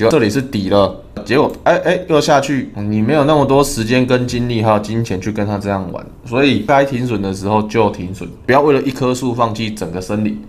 觉得这里是底了，结果哎哎又下去，你没有那么多时间跟精力还有金钱去跟他这样玩，所以该停损的时候就停损，不要为了一棵树放弃整个森林。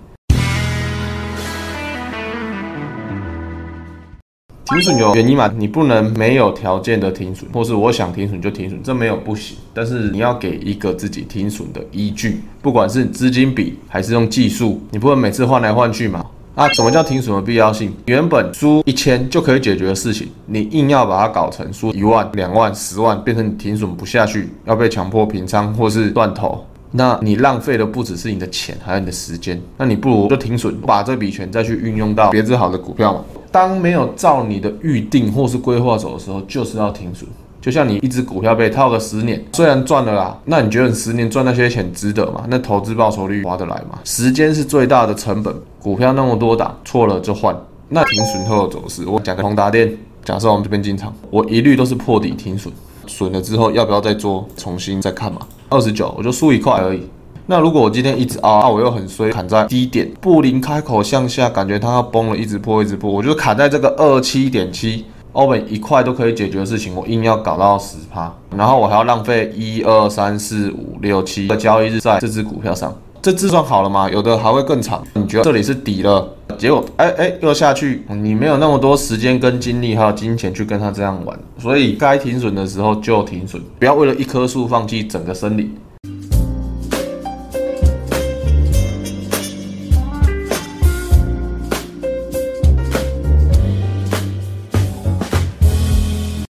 停损有原因嘛？你不能没有条件的停损，或是我想停损就停损，这没有不行。但是你要给一个自己停损的依据，不管是资金比还是用技术，你不能每次换来换去嘛。啊，什么叫停损的必要性？原本输一千就可以解决的事情，你硬要把它搞成输一万、两万、十万，变成你停损不下去，要被强迫平仓或是断头。那你浪费的不只是你的钱，还有你的时间。那你不如就停损，把这笔钱再去运用到别只好的股票嘛。当没有照你的预定或是规划走的时候，就是要停损。就像你一只股票被套个十年，虽然赚了啦，那你觉得你十年赚那些钱值得吗？那投资报酬率划得来吗？时间是最大的成本，股票那么多档，错了就换。那停损后的走势，我讲个宏达电，假设我们这边进场，我一律都是破底停损，损了之后要不要再做，重新再看嘛。二十九，我就输一块而已。那如果我今天一直啊，我又很衰，砍在低点，布林开口向下，感觉它要崩了，一直破，一直破，我就砍在这个二七点七，欧本一块都可以解决的事情，我硬要搞到十趴，然后我还要浪费一二三四五六七个交易日在这只股票上，这字算好了吗？有的还会更长。你觉得这里是底了，结果哎哎又下去，你没有那么多时间跟精力还有金钱去跟他这样玩，所以该停损的时候就停损，不要为了一棵树放弃整个森林。